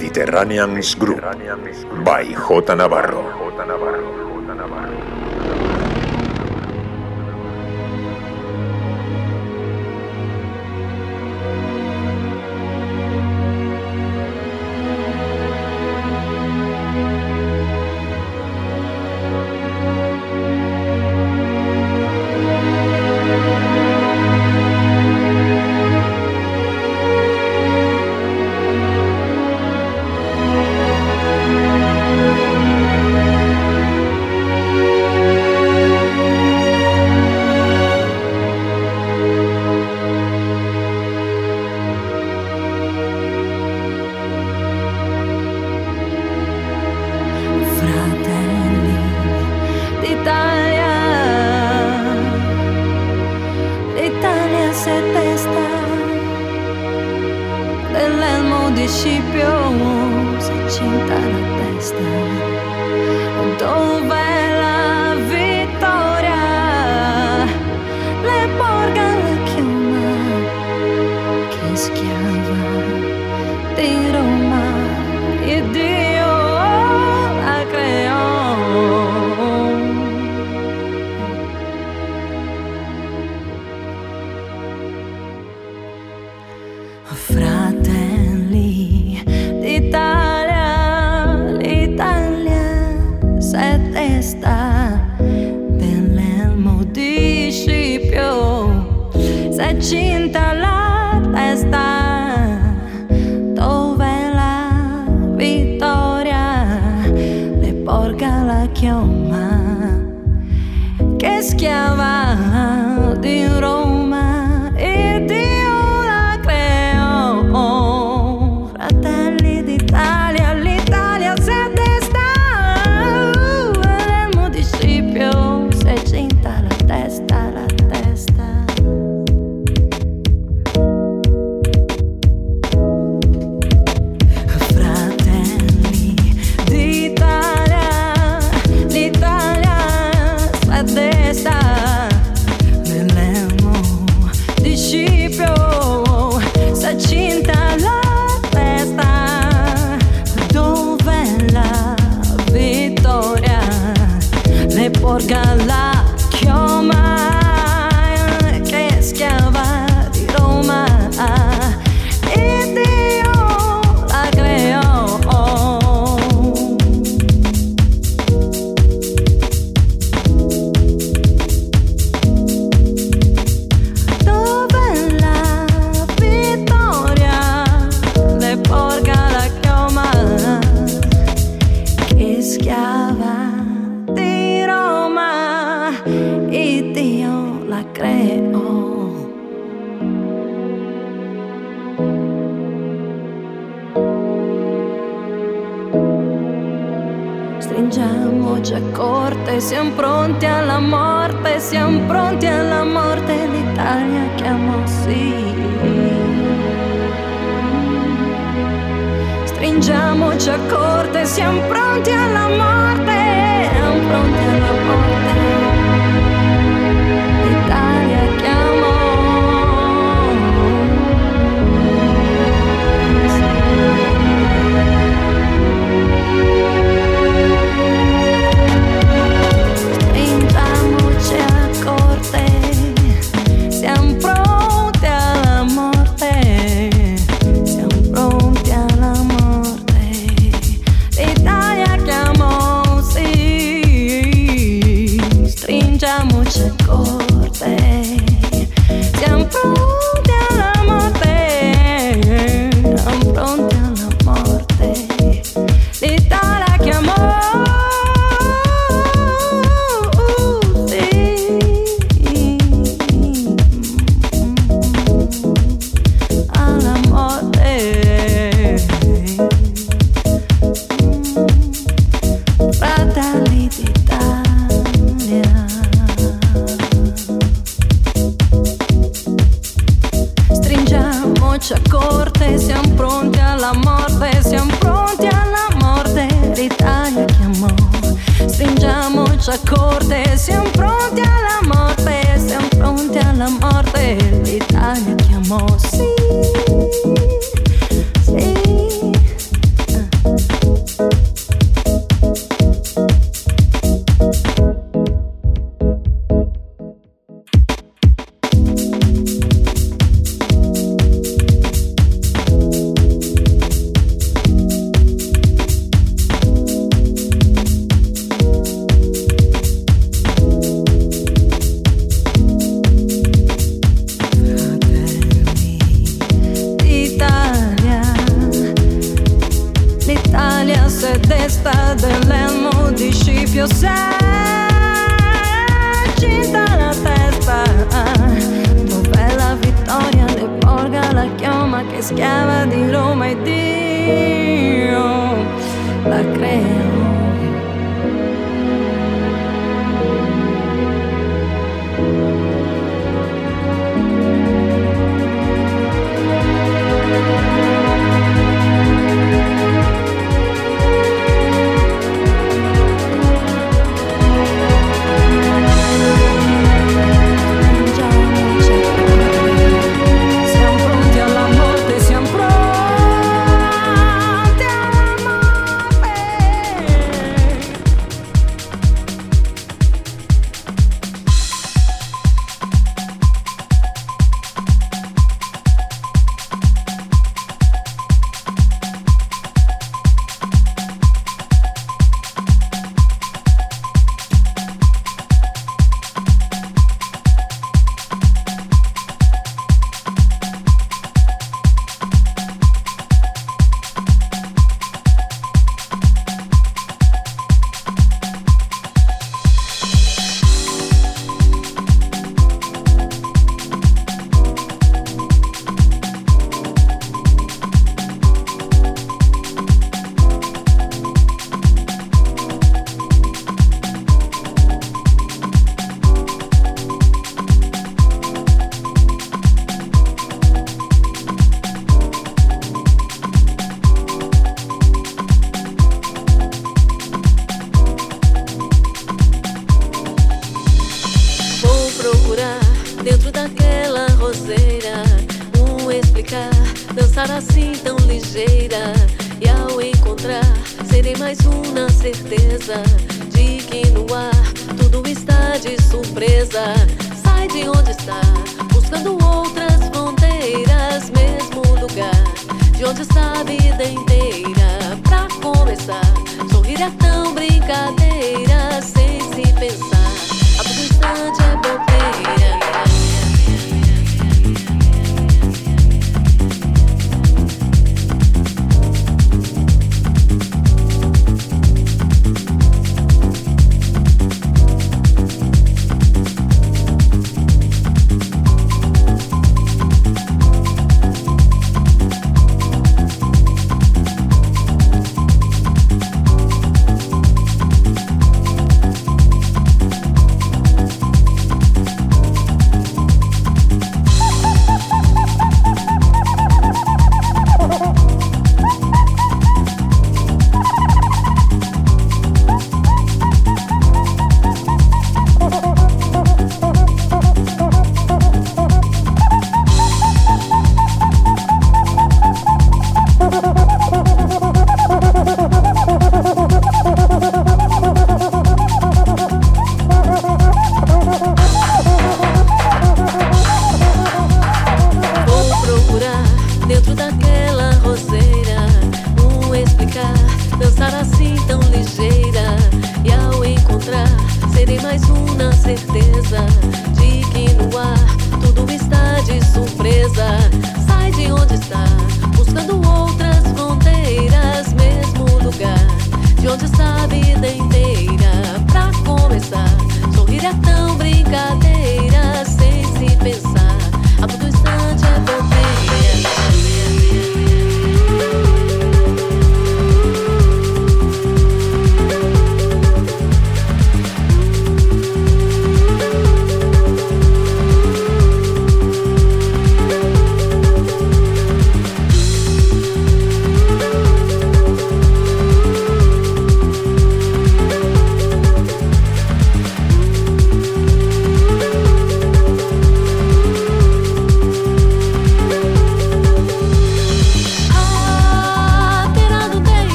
Mediterranean's Group by J. Navarro.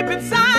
deep inside.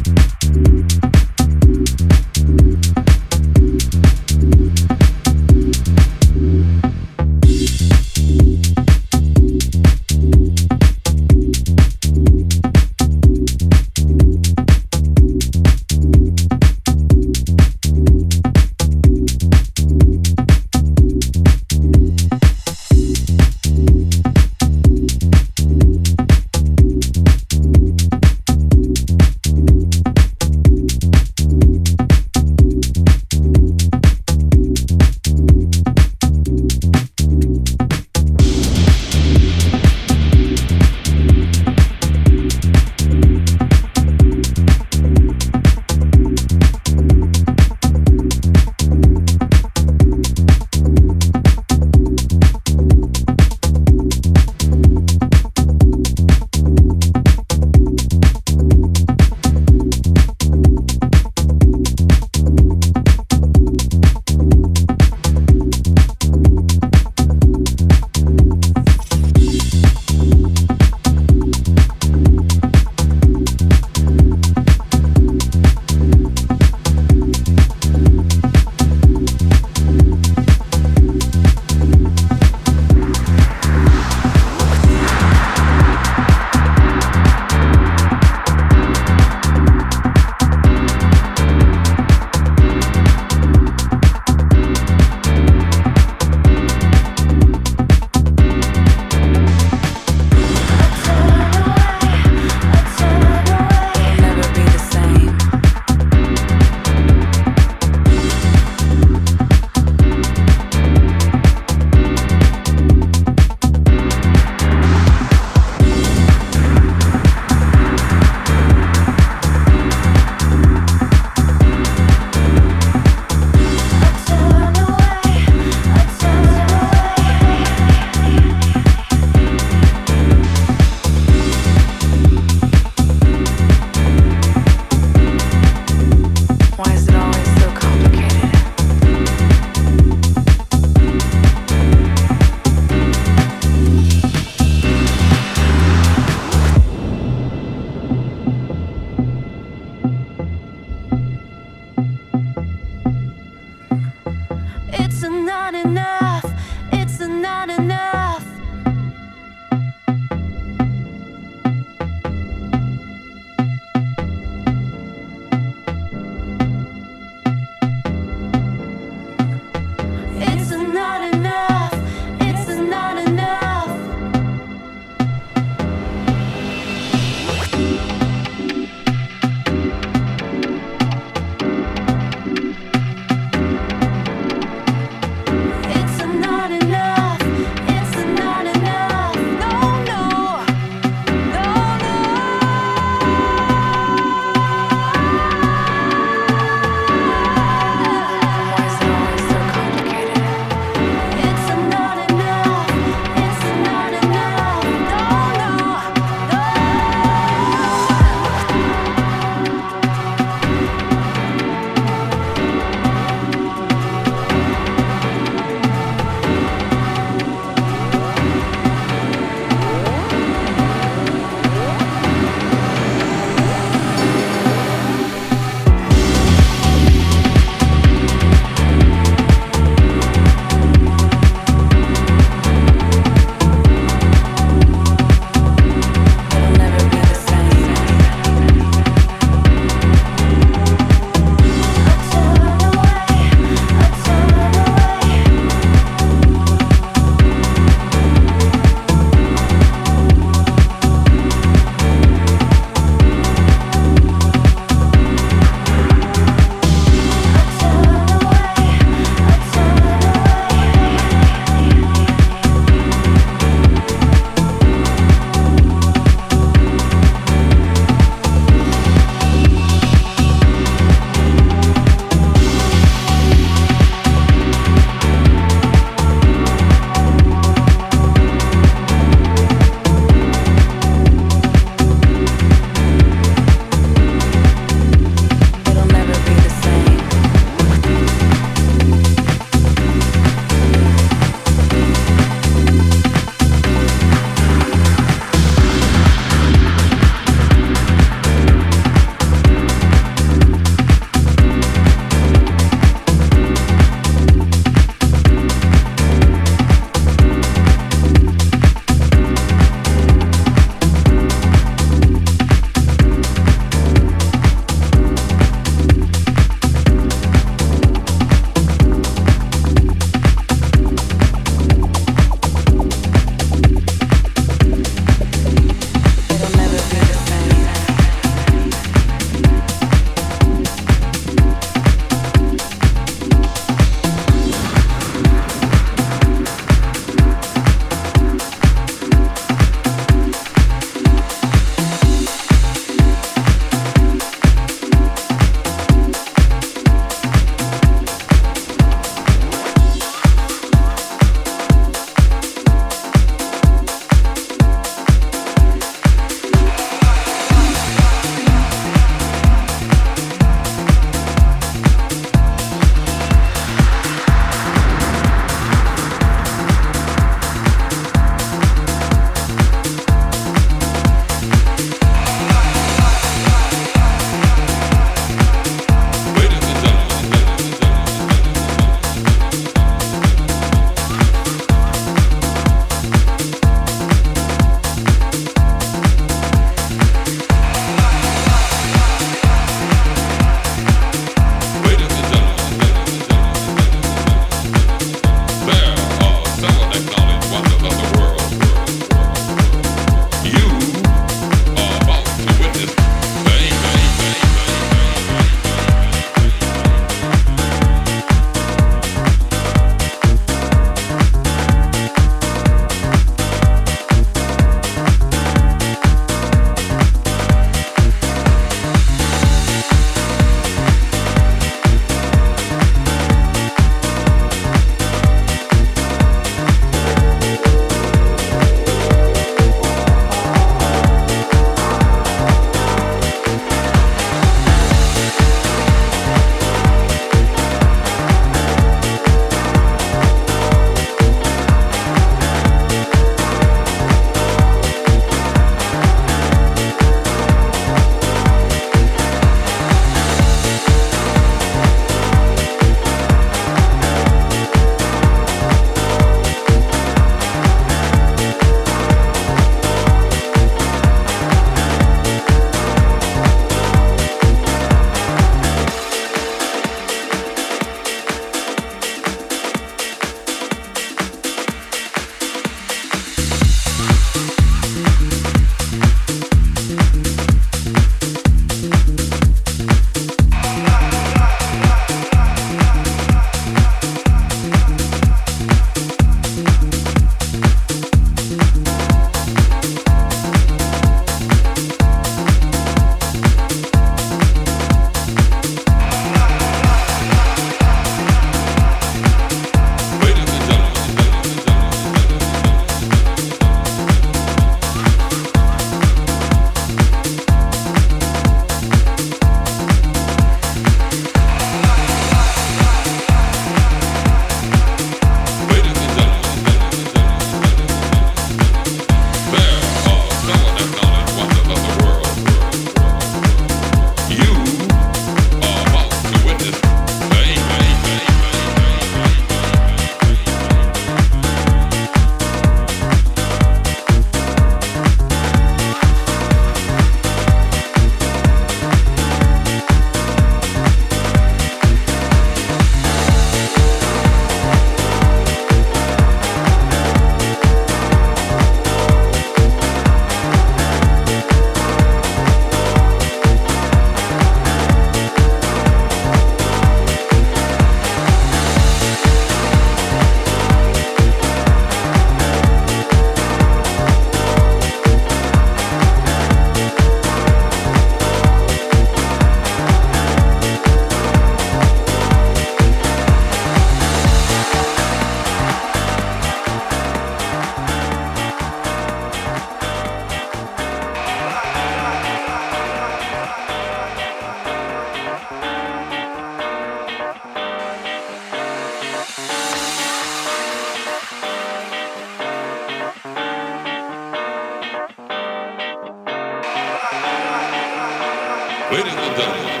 Waiting on them.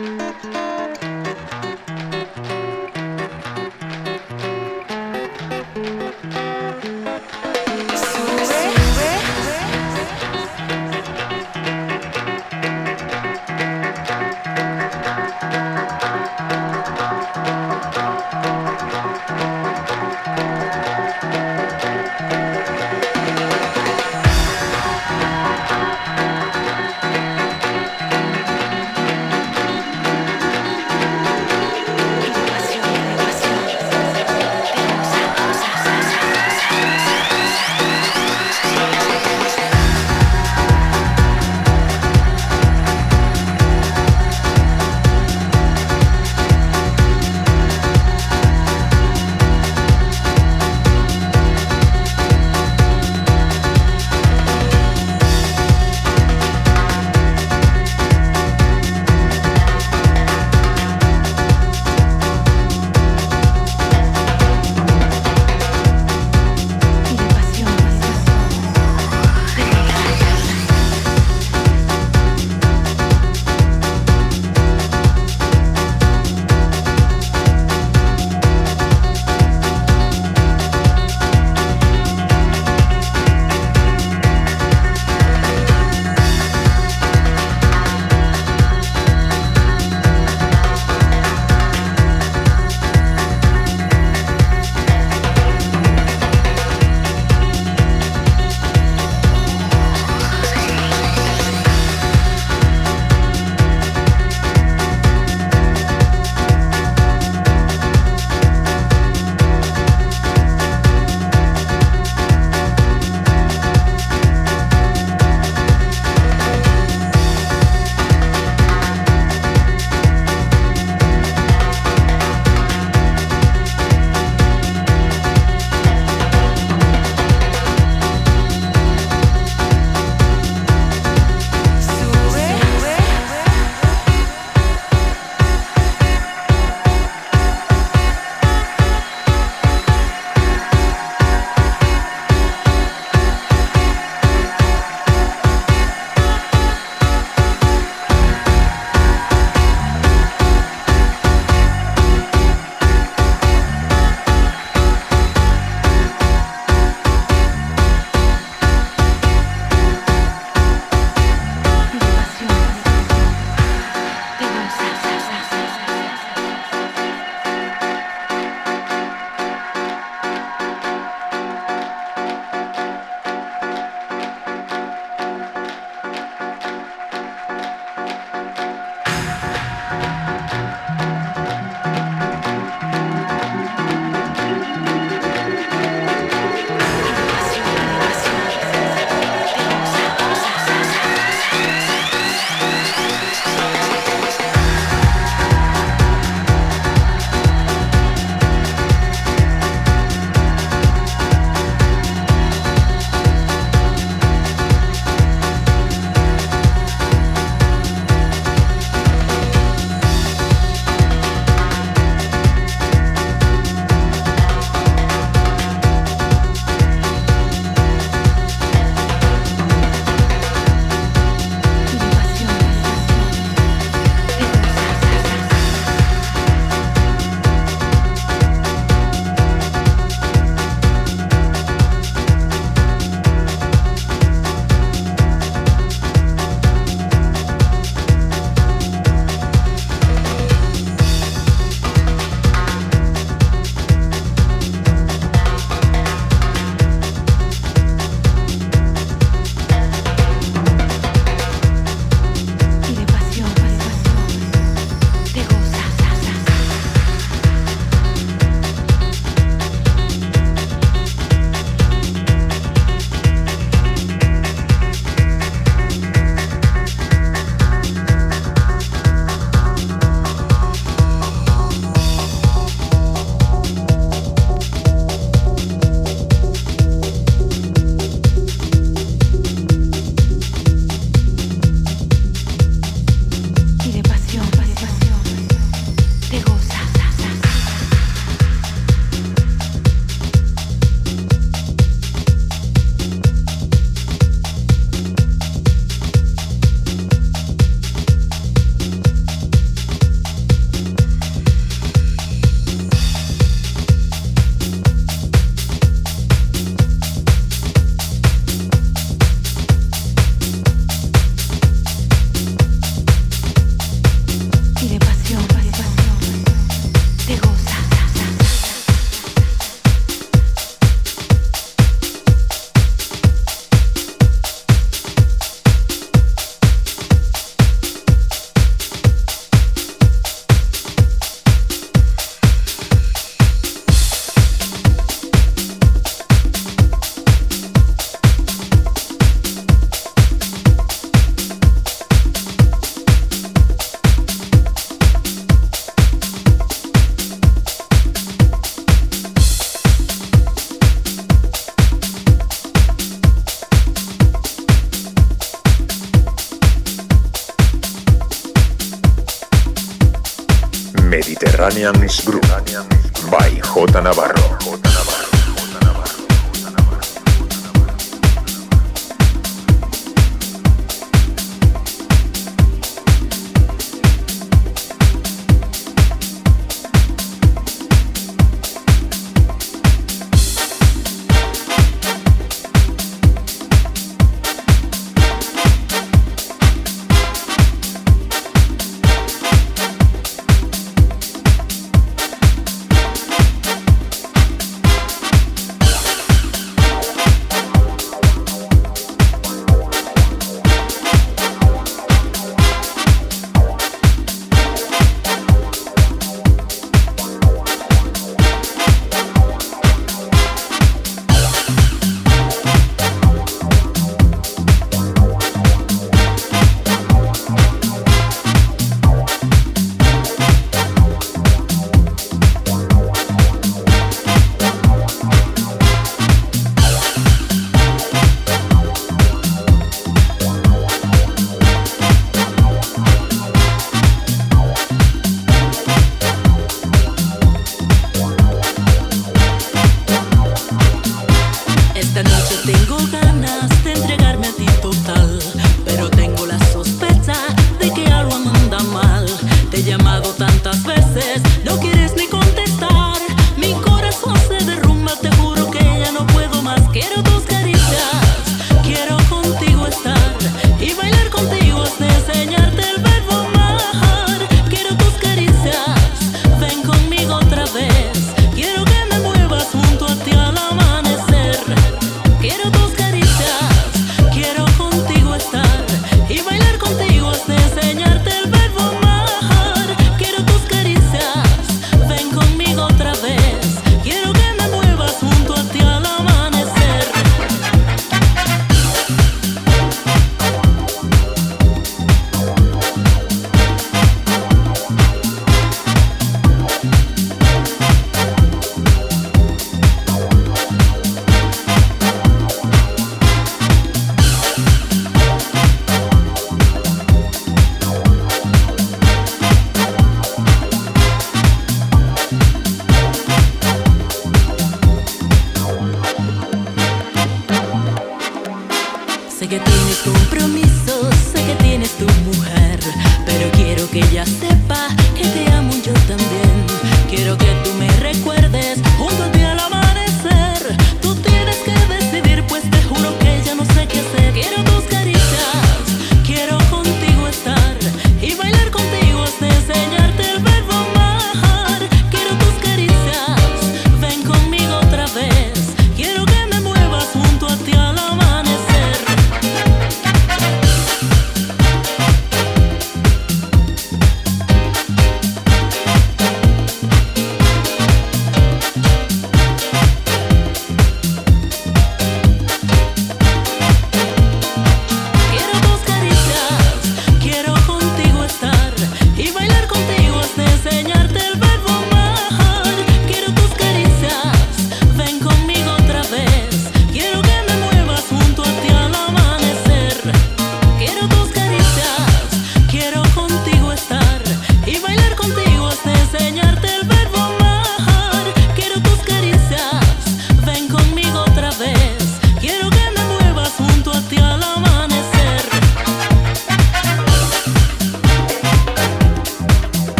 Música